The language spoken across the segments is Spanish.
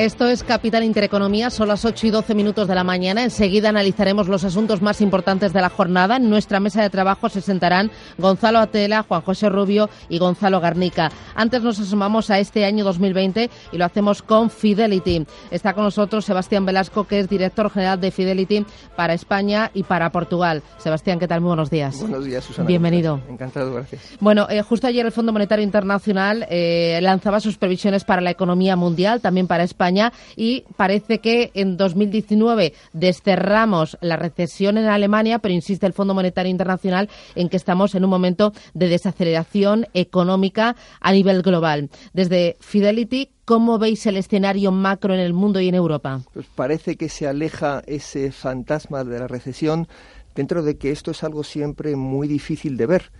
Esto es Capital Intereconomía, son las 8 y 12 minutos de la mañana. Enseguida analizaremos los asuntos más importantes de la jornada. En nuestra mesa de trabajo se sentarán Gonzalo Atela, Juan José Rubio y Gonzalo Garnica. Antes nos asomamos a este año 2020 y lo hacemos con Fidelity. Está con nosotros Sebastián Velasco, que es director general de Fidelity para España y para Portugal. Sebastián, ¿qué tal? Muy buenos días. Buenos días, Susana. Bienvenido. Encantado, gracias. Bueno, eh, justo ayer el Fondo Monetario Internacional eh, lanzaba sus previsiones para la economía mundial, también para España y parece que en 2019 desterramos la recesión en Alemania, pero insiste el Fondo Monetario Internacional en que estamos en un momento de desaceleración económica a nivel global. Desde Fidelity, ¿Cómo veis el escenario macro en el mundo y en Europa? Pues parece que se aleja ese fantasma de la recesión dentro de que esto es algo siempre muy difícil de ver.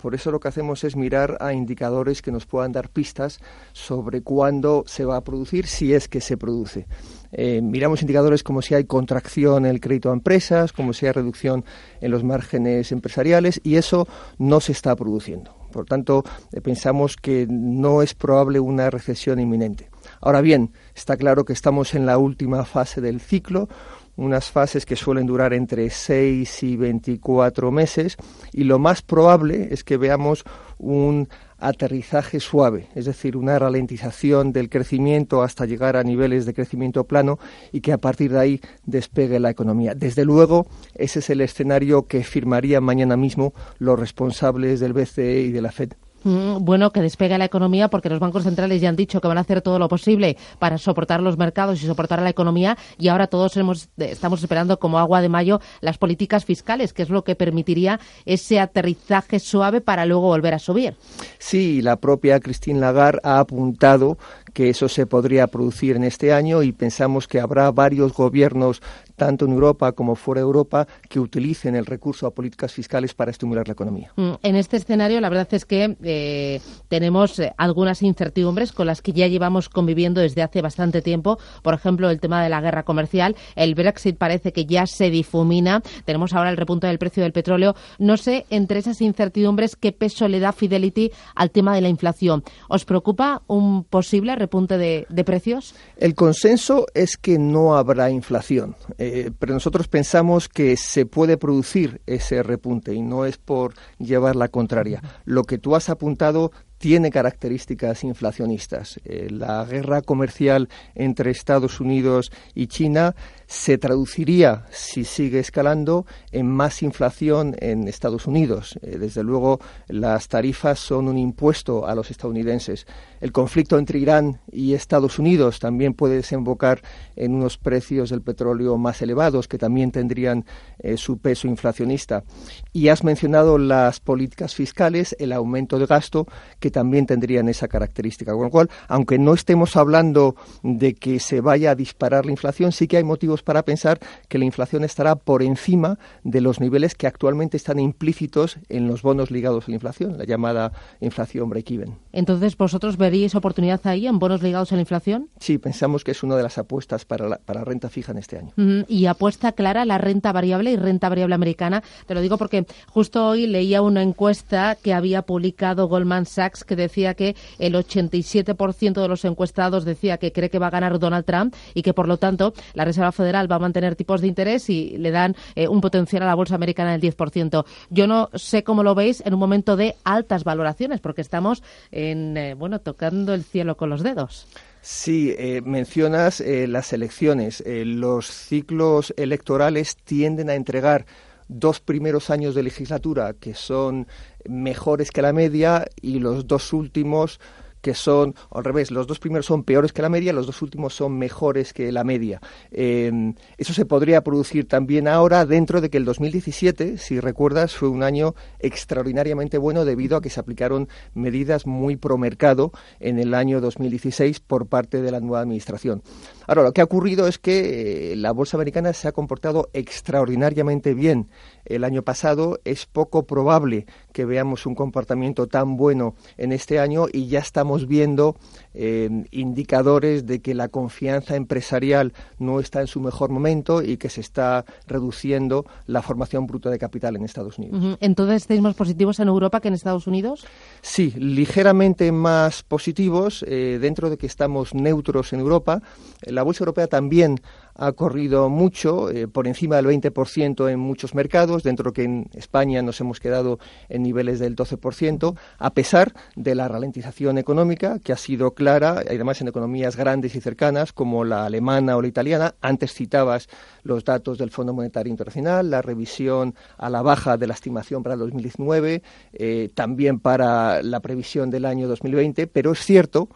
Por eso lo que hacemos es mirar a indicadores que nos puedan dar pistas sobre cuándo se va a producir, si es que se produce. Eh, miramos indicadores como si hay contracción en el crédito a empresas, como si hay reducción en los márgenes empresariales, y eso no se está produciendo. Por tanto, eh, pensamos que no es probable una recesión inminente. Ahora bien, está claro que estamos en la última fase del ciclo, unas fases que suelen durar entre 6 y 24 meses y lo más probable es que veamos un aterrizaje suave, es decir, una ralentización del crecimiento hasta llegar a niveles de crecimiento plano y que a partir de ahí despegue la economía. Desde luego, ese es el escenario que firmarían mañana mismo los responsables del BCE y de la Fed. Mm, bueno, que despegue la economía porque los bancos centrales ya han dicho que van a hacer todo lo posible para soportar los mercados y soportar a la economía y ahora todos hemos, estamos esperando como agua de mayo las políticas fiscales, que es lo que permitiría ese aterrizaje suave para luego volver a subir. Sí, la propia Christine Lagarde ha apuntado que eso se podría producir en este año y pensamos que habrá varios gobiernos, tanto en Europa como fuera de Europa, que utilicen el recurso a políticas fiscales para estimular la economía. Mm, en este escenario, la verdad es que eh, tenemos eh, algunas incertidumbres con las que ya llevamos conviviendo desde hace bastante tiempo. Por ejemplo, el tema de la guerra comercial. El Brexit parece que ya se difumina. Tenemos ahora el repunte del precio del petróleo. No sé, entre esas incertidumbres, qué peso le da Fidelity al tema de la inflación. ¿Os preocupa un posible repunte de, precios? El consenso es que no habrá inflación, eh, pero nosotros pensamos que se puede producir ese repunte y no es por llevar la contraria. Lo que tú has apuntado tiene características inflacionistas. Eh, la guerra comercial entre Estados Unidos y China se traduciría, si sigue escalando, en más inflación en Estados Unidos. Eh, desde luego, las tarifas son un impuesto a los estadounidenses. El conflicto entre Irán y Estados Unidos también puede desembocar en unos precios del petróleo más elevados, que también tendrían eh, su peso inflacionista. Y has mencionado las políticas fiscales, el aumento de gasto, que también tendrían esa característica. Con lo cual, aunque no estemos hablando de que se vaya a disparar la inflación, sí que hay motivos para pensar que la inflación estará por encima de los niveles que actualmente están implícitos en los bonos ligados a la inflación, la llamada inflación break-even. Entonces, ¿vosotros veríais oportunidad ahí en bonos ligados a la inflación? Sí, pensamos que es una de las apuestas para la, para renta fija en este año. Y apuesta clara la renta variable y renta variable americana. Te lo digo porque justo hoy leía una encuesta que había publicado Goldman Sachs que decía que el 87% de los encuestados decía que cree que va a ganar Donald Trump y que, por lo tanto, la Reserva Federal va a mantener tipos de interés y le dan eh, un potencial a la bolsa americana del 10%. Yo no sé cómo lo veis en un momento de altas valoraciones, porque estamos en, eh, bueno, tocando el cielo con los dedos. Sí, eh, mencionas las elecciones. los ciclos electorales tienden a entregar dos primeros años de legislatura que son mejores que la media y los dos últimos que son, al revés, los dos primeros son peores que la media, los dos últimos son mejores que la media. Em, eso se podría producir también ahora dentro de que el 2017, si recuerdas, fue un año extraordinariamente bueno debido a que se aplicaron medidas muy pro mercado en el año 2016 por parte de la nueva administración. Ahora, lo que ha ocurrido es que eh, la bolsa americana se ha comportado extraordinariamente bien el año pasado. Es poco probable que veamos un comportamiento tan bueno en este año y ya estamos viendo eh, indicadores de que la confianza empresarial no está en su mejor momento y que se está reduciendo la formación bruta de capital en Estados Unidos. Entonces, ¿estáis más positivos en Europa que en Estados Unidos? Sí, ligeramente más positivos, eh, dentro de que estamos neutros en Europa. La Bolsa Europea también ha corrido mucho, eh, por encima del 20% en muchos mercados, dentro que en España nos hemos quedado en niveles del 12%, a pesar de la ralentización económica que ha sido clara, además en economías grandes y cercanas como la alemana o la italiana. Antes citabas los datos del Fondo Monetario Internacional, la revisión a la baja de la estimación para el 2019, eh, también para la previsión del año 2020, pero es cierto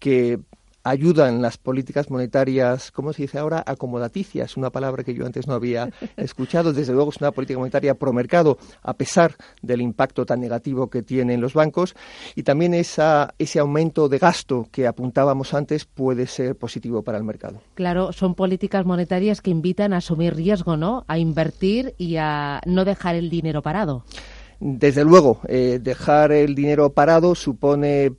que ayudan las políticas monetarias, ¿cómo se dice ahora? Acomodaticias, una palabra que yo antes no había escuchado. Desde luego es una política monetaria pro mercado, a pesar del impacto tan negativo que tienen los bancos. Y también esa, ese aumento de gasto que apuntábamos antes puede ser positivo para el mercado. Claro, son políticas monetarias que invitan a asumir riesgo, ¿no? A invertir y a no dejar el dinero parado. Desde luego, eh, dejar el dinero parado supone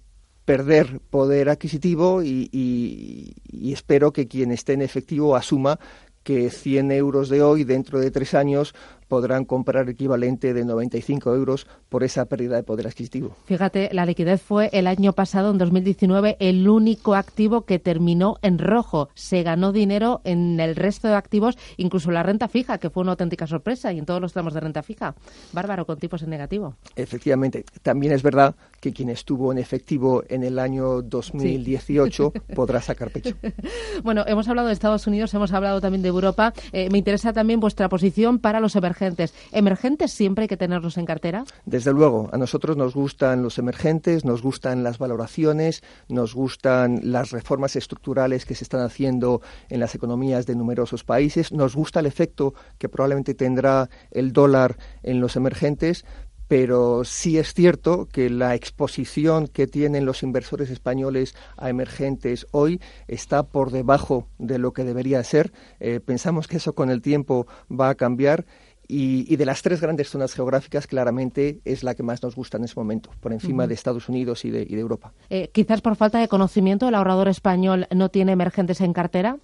perder poder adquisitivo y, y, espero que quien esté en efectivo asuma que 100 euros de hoy, dentro de tres años, podrán comprar equivalente de 95 euros por esa pérdida de poder adquisitivo. Fíjate, la liquidez fue el año pasado, en 2019, el único activo que terminó en rojo. Se ganó dinero en el resto de activos, incluso la renta fija, que fue una auténtica sorpresa, y en todos los tramos de renta fija. Bárbaro, con tipos en negativo. Efectivamente. También es verdad que quien estuvo en efectivo en el año 2018 podrá sacar pecho. bueno, hemos hablado de Estados Unidos, hemos hablado también de Europa. Eh, me interesa también vuestra posición para los emergentes emergentes. ¿Emergentes siempre hay que tenerlos en cartera? Desde luego, a nosotros nos gustan los emergentes, nos gustan las valoraciones, nos gustan las reformas estructurales que se están haciendo en las economías de numerosos países, nos gusta el efecto que probablemente tendrá el dólar en los emergentes, pero sí es cierto que la exposición que tienen los inversores españoles a emergentes hoy está por debajo de lo que debería ser. Eh, pensamos que eso con el tiempo va a cambiar y, de las tres grandes zonas geográficas, claramente es la que más nos gusta en ese momento, por encima de Estados Unidos y de, Europa. Eh, quizás por falta de conocimiento, el ahorrador español no tiene emergentes en cartera.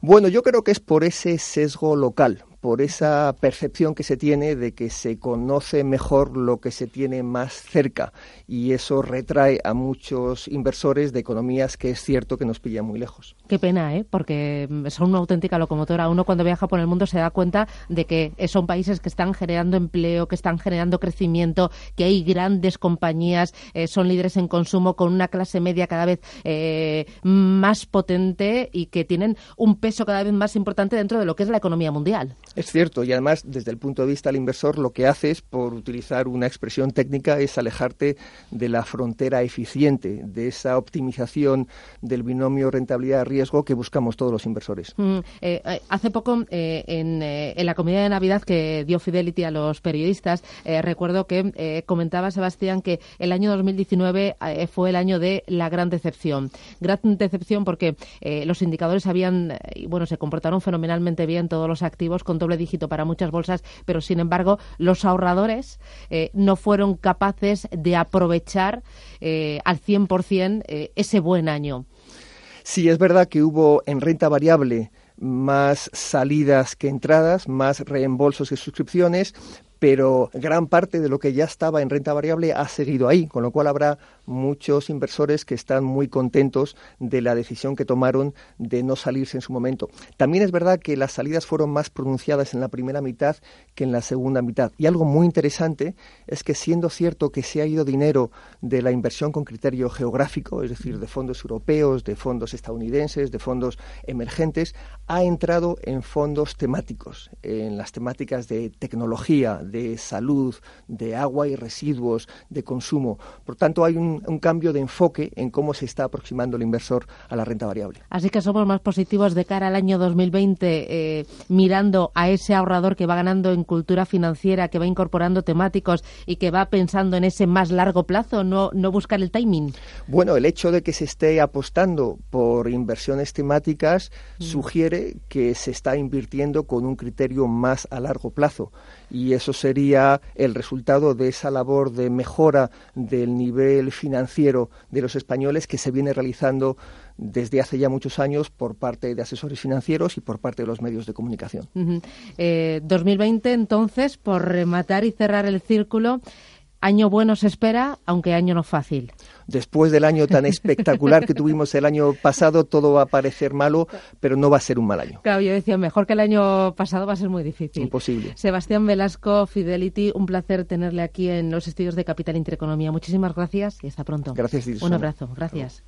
Bueno, yo creo que es por ese sesgo local por esa percepción que se tiene de que se conoce mejor lo que se tiene más cerca y eso retrae a muchos inversores de economías que es cierto que nos pilla muy lejos. Qué pena, ¿eh? porque son una auténtica locomotora. Uno cuando viaja por el mundo se da cuenta de que son países que están generando empleo, que están generando crecimiento, que hay grandes compañías, eh, son líderes en consumo con una clase media cada vez eh, más potente y que tienen un peso cada vez más importante dentro de lo que es la economía mundial. Es cierto, y además, desde el punto de vista del inversor, lo que haces, por utilizar una expresión técnica, es alejarte de la frontera eficiente, de esa optimización del binomio rentabilidad-riesgo que buscamos todos los inversores. Mm, eh, eh, hace poco, eh, en, la comida de Navidad que dio Fidelity a los periodistas, recuerdo que comentaba Sebastián que el año 2019 fue el año de la gran decepción. Gran decepción porque los indicadores habían, bueno, se comportaron fenomenalmente bien todos los activos con doble dígito para muchas bolsas, pero sin embargo los ahorradores eh, no fueron capaces de aprovechar eh, al 100% eh, ese buen año. Sí, es verdad que hubo en renta variable más salidas que entradas, más reembolsos que suscripciones, pero gran parte de lo que ya estaba en renta variable ha seguido ahí, con lo cual habrá muchos inversores que están muy contentos de la decisión que tomaron de no salirse en su momento. También es verdad que las salidas fueron más pronunciadas en la primera mitad que en la segunda mitad. Y algo muy interesante es que siendo cierto que se ha ido dinero de la inversión con criterio geográfico, es decir, de fondos europeos, de fondos estadounidenses, de fondos emergentes, ha entrado en fondos temáticos, en las temáticas de tecnología, de salud, de agua y residuos, de consumo. Por tanto, hay un, cambio de enfoque en cómo se está aproximando el inversor a la renta variable. Así que somos más positivos de cara al año 2020, eh, mirando a ese ahorrador que va ganando en cultura financiera, que va incorporando temáticos y que va pensando en ese más largo plazo, no, no buscar el timing. Bueno, el hecho de que se esté apostando por inversiones temáticas mm. sugiere que se está invirtiendo con un criterio más a largo plazo. y eso sería el resultado de esa labor de mejora del nivel financiero de los españoles que se viene realizando desde hace ya muchos años por parte de asesores financieros y por parte de los medios de comunicación. 2020, eh, entonces, por rematar y cerrar el círculo, año bueno se espera, aunque año no fácil. Después del año tan espectacular que tuvimos el año pasado, todo va a parecer malo, pero no va a ser un mal año. Claro, yo decía, mejor que el año pasado va a ser muy difícil. Imposible. Sebastián Velasco, Fidelity, un placer tenerle aquí en los estudios de Capital Intereconomía. Muchísimas gracias y hasta pronto. Gracias, Un abrazo. Gracias.